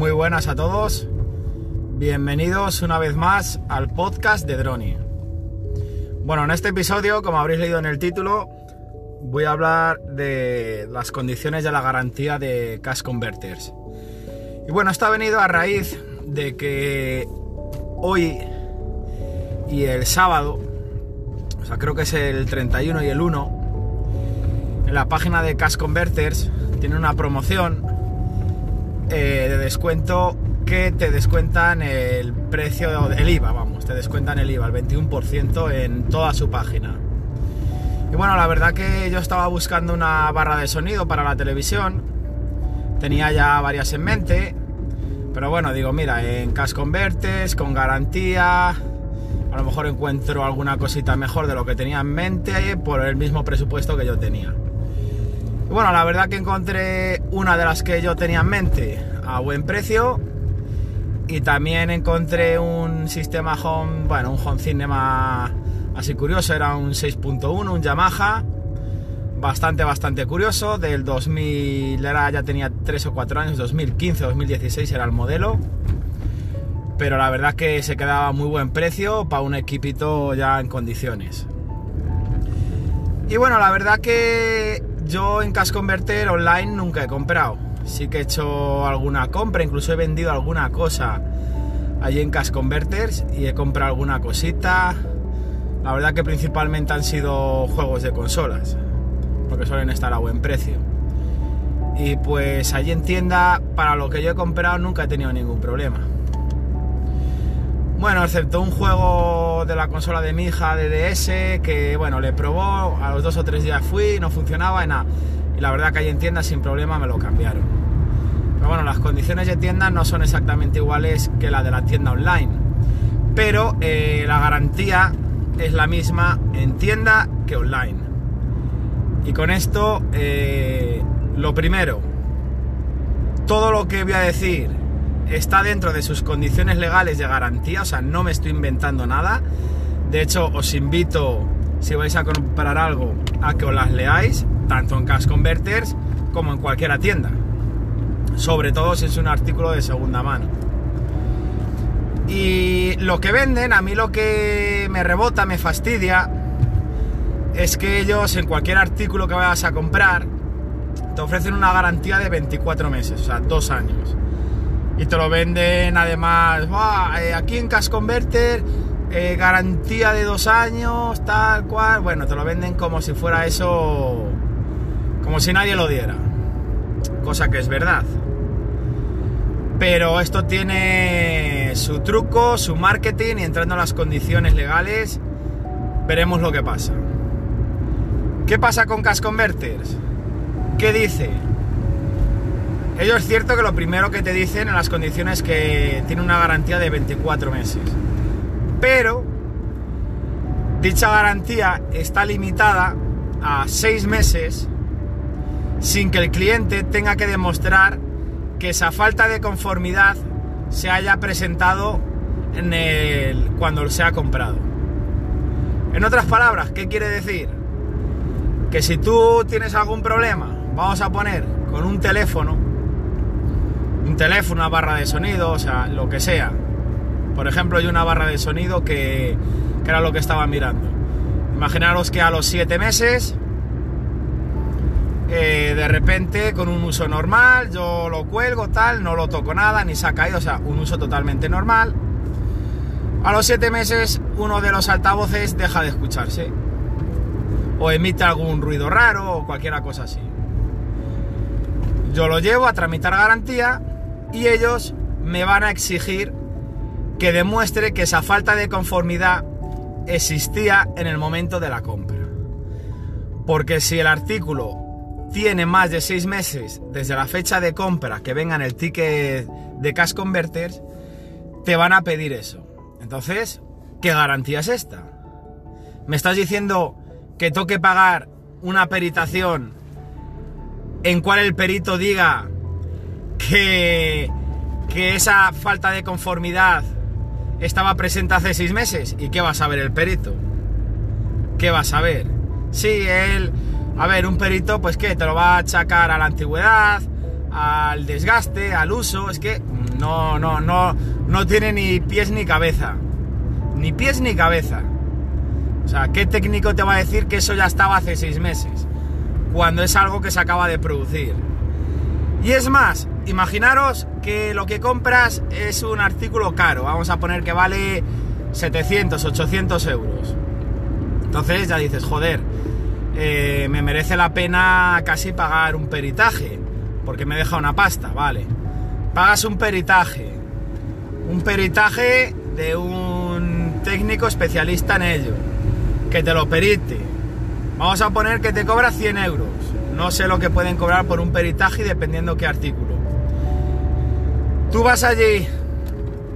Muy buenas a todos. Bienvenidos una vez más al podcast de Droni. Bueno, en este episodio, como habréis leído en el título, voy a hablar de las condiciones de la garantía de Cash Converters. Y bueno, esto ha venido a raíz de que hoy y el sábado, o sea, creo que es el 31 y el 1, en la página de Cash Converters tiene una promoción eh, de descuento que te descuentan el precio del IVA, vamos, te descuentan el IVA, el 21% en toda su página. Y bueno, la verdad que yo estaba buscando una barra de sonido para la televisión, tenía ya varias en mente, pero bueno, digo, mira, en Cash Converters, con garantía, a lo mejor encuentro alguna cosita mejor de lo que tenía en mente por el mismo presupuesto que yo tenía. Bueno, la verdad que encontré una de las que yo tenía en mente a buen precio. Y también encontré un sistema home, bueno, un home cinema así curioso, era un 6.1, un Yamaha, bastante, bastante curioso, del 2000, era, ya tenía 3 o 4 años, 2015, 2016 era el modelo, pero la verdad que se quedaba muy buen precio para un equipito ya en condiciones. Y bueno, la verdad que yo en Cash Converter online nunca he comprado. Sí que he hecho alguna compra, incluso he vendido alguna cosa allí en Cash Converters y he comprado alguna cosita. La verdad que principalmente han sido juegos de consolas, porque suelen estar a buen precio. Y pues allí en tienda, para lo que yo he comprado, nunca he tenido ningún problema. Bueno, excepto un juego de la consola de mi hija de DS que, bueno, le probó, a los dos o tres días fui, no funcionaba y nada. Y la verdad que ahí en tienda sin problema me lo cambiaron. Pero bueno, las condiciones de tienda no son exactamente iguales que la de la tienda online. Pero eh, la garantía es la misma en tienda que online. Y con esto, eh, lo primero, todo lo que voy a decir está dentro de sus condiciones legales de garantía, o sea, no me estoy inventando nada. De hecho, os invito, si vais a comprar algo, a que os las leáis, tanto en Cash Converters como en cualquier tienda. Sobre todo si es un artículo de segunda mano. Y lo que venden, a mí lo que me rebota, me fastidia, es que ellos en cualquier artículo que vayas a comprar, te ofrecen una garantía de 24 meses, o sea, dos años y te lo venden además, eh, aquí en Cash Converter, eh, garantía de dos años, tal cual, bueno, te lo venden como si fuera eso, como si nadie lo diera, cosa que es verdad. Pero esto tiene su truco, su marketing y entrando en las condiciones legales, veremos lo que pasa. ¿Qué pasa con Cash Converters? ¿Qué dice? Ello es cierto que lo primero que te dicen en las condiciones que tiene una garantía de 24 meses. Pero dicha garantía está limitada a 6 meses sin que el cliente tenga que demostrar que esa falta de conformidad se haya presentado en el, cuando se ha comprado. En otras palabras, ¿qué quiere decir? Que si tú tienes algún problema, vamos a poner con un teléfono, un teléfono, una barra de sonido, o sea, lo que sea. Por ejemplo, hay una barra de sonido que, que era lo que estaba mirando. Imaginaros que a los 7 meses, eh, de repente, con un uso normal, yo lo cuelgo, tal, no lo toco nada, ni se ha caído, o sea, un uso totalmente normal. A los 7 meses, uno de los altavoces deja de escucharse. O emite algún ruido raro o cualquier cosa así. Yo lo llevo a tramitar garantía y ellos me van a exigir que demuestre que esa falta de conformidad existía en el momento de la compra. Porque si el artículo tiene más de seis meses desde la fecha de compra que venga en el ticket de Cash Converters, te van a pedir eso. Entonces, ¿qué garantía es esta? ¿Me estás diciendo que toque pagar una peritación en cual el perito diga que, que esa falta de conformidad estaba presente hace seis meses. ¿Y qué va a saber el perito? ¿Qué va a saber? Sí, él... A ver, un perito, pues qué, te lo va a achacar a la antigüedad, al desgaste, al uso, es que No, no, no, no tiene ni pies ni cabeza. Ni pies ni cabeza. O sea, ¿qué técnico te va a decir que eso ya estaba hace seis meses? Cuando es algo que se acaba de producir. Y es más, imaginaros que lo que compras es un artículo caro. Vamos a poner que vale 700, 800 euros. Entonces ya dices, joder, eh, me merece la pena casi pagar un peritaje, porque me deja una pasta, vale. Pagas un peritaje, un peritaje de un técnico especialista en ello, que te lo perite. Vamos a poner que te cobra 100 euros. No sé lo que pueden cobrar por un peritaje dependiendo qué artículo. Tú vas allí,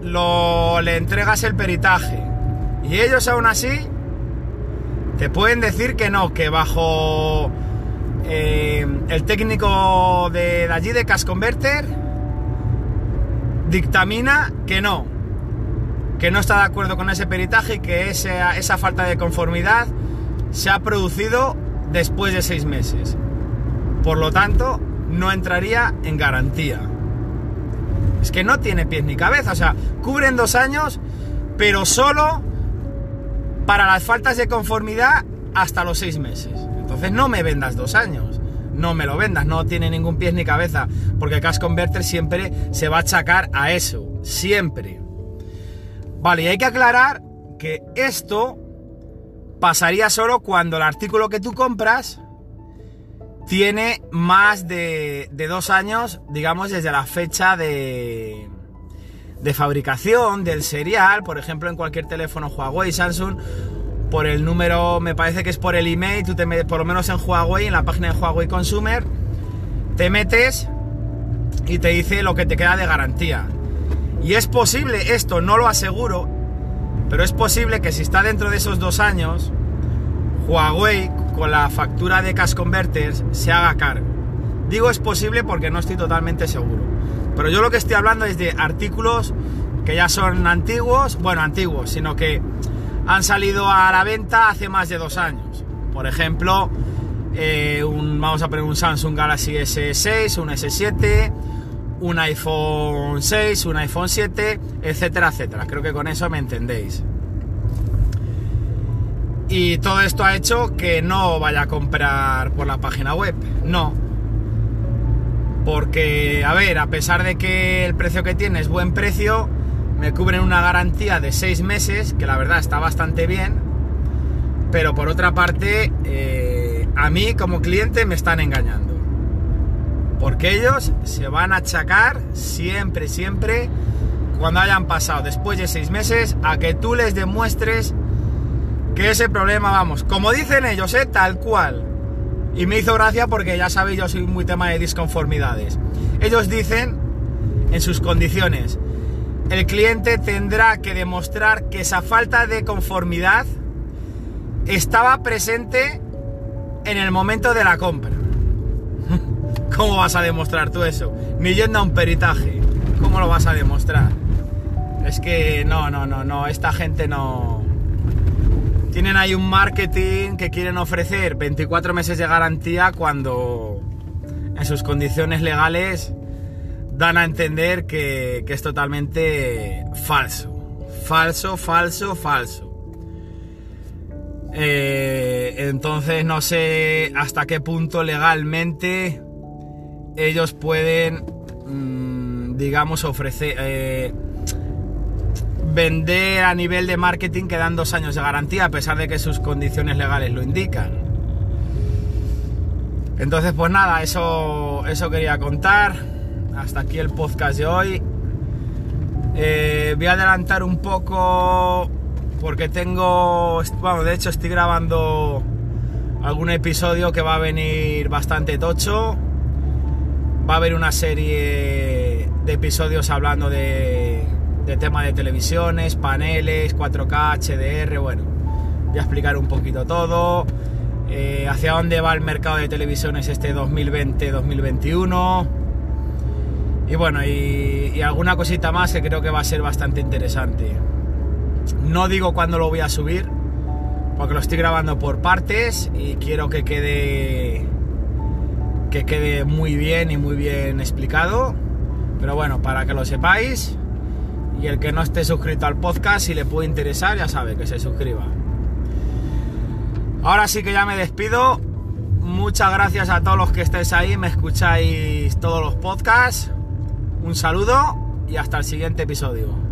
lo, le entregas el peritaje y ellos aún así te pueden decir que no, que bajo eh, el técnico de, allí de Cash Converter dictamina que no, que no está de acuerdo con ese peritaje y que esa, esa falta de conformidad se ha producido después de seis meses. Por lo tanto, no entraría en garantía. Es que no tiene pies ni cabeza, o sea, cubren dos años, pero solo para las faltas de conformidad hasta los seis meses. Entonces no me vendas dos años, no me lo vendas, no tiene ningún pies ni cabeza, porque Cash Converter siempre se va a achacar a eso, siempre. Vale, y hay que aclarar que esto pasaría solo cuando el artículo que tú compras tiene más de, dos años, digamos, desde la fecha de, de fabricación del serial, por ejemplo en cualquier teléfono Huawei, Samsung, por el número, me parece que es por el email, tú te metes, por lo menos en Huawei, en la página de Huawei Consumer, te metes y te dice lo que te queda de garantía. Y es posible, esto no lo aseguro, pero es posible que si está dentro de esos dos años, Huawei con la factura de Cash Converters se haga cargo. Digo es posible porque no estoy totalmente seguro. Pero yo lo que estoy hablando es de artículos que ya son antiguos, bueno, antiguos, sino que han salido a la venta hace más de dos años. Por ejemplo, eh, un, vamos a poner un Samsung Galaxy S6, un S7, un iPhone 6, un iPhone 7, etcétera, etcétera. Creo que con eso me entendéis. Y todo esto ha hecho que no vaya a comprar por la página web. No, porque, a ver, a pesar de que el precio que tiene es buen precio, me cubren una garantía de 6 meses, que la verdad está bastante bien. Pero por otra parte, eh, a mí como cliente me están engañando. Porque ellos se van a achacar siempre, siempre, cuando hayan pasado después de 6 meses, a que tú les demuestres que ese problema, vamos, como dicen ellos, ¿eh? tal cual, y me hizo gracia porque ya sabéis, yo soy muy tema de disconformidades. Ellos dicen, en sus condiciones, el cliente tendrá que demostrar que esa falta de conformidad estaba presente en el momento de la compra. ¿Cómo vas a demostrar tú eso? Ni yendo a un peritaje. ¿Cómo lo vas a demostrar? Es que no, no, no, no, esta gente no tienen ahí un marketing que quieren ofrecer 24 meses de garantía cuando en sus condiciones legales dan a entender que, es totalmente falso. Falso, falso, falso. Eh, entonces no sé hasta qué punto legalmente ellos pueden, mm, digamos, ofrecer... Eh, vender a nivel de marketing que dan dos años de garantía, a pesar de que sus condiciones legales lo indican. Entonces, pues nada, eso, eso quería contar. Hasta aquí el podcast de hoy. Eh, voy a adelantar un poco porque tengo, bueno, de hecho estoy grabando algún episodio que va a venir bastante tocho. Va a haber una serie de episodios hablando de de tema de televisiones, paneles, 4K, HDR, bueno, voy a explicar un poquito todo, eh, hacia dónde va el mercado de televisiones este 2020-2021 y bueno, y, y, alguna cosita más que creo que va a ser bastante interesante. No digo cuándo lo voy a subir, porque lo estoy grabando por partes y quiero que quede que quede muy bien y muy bien explicado. Pero bueno, para que lo sepáis, y el que no esté suscrito al podcast, si le puede interesar, ya sabe que se suscriba. Ahora sí que ya me despido. Muchas gracias a todos los que estéis ahí, me escucháis todos los podcasts. Un saludo y hasta el siguiente episodio.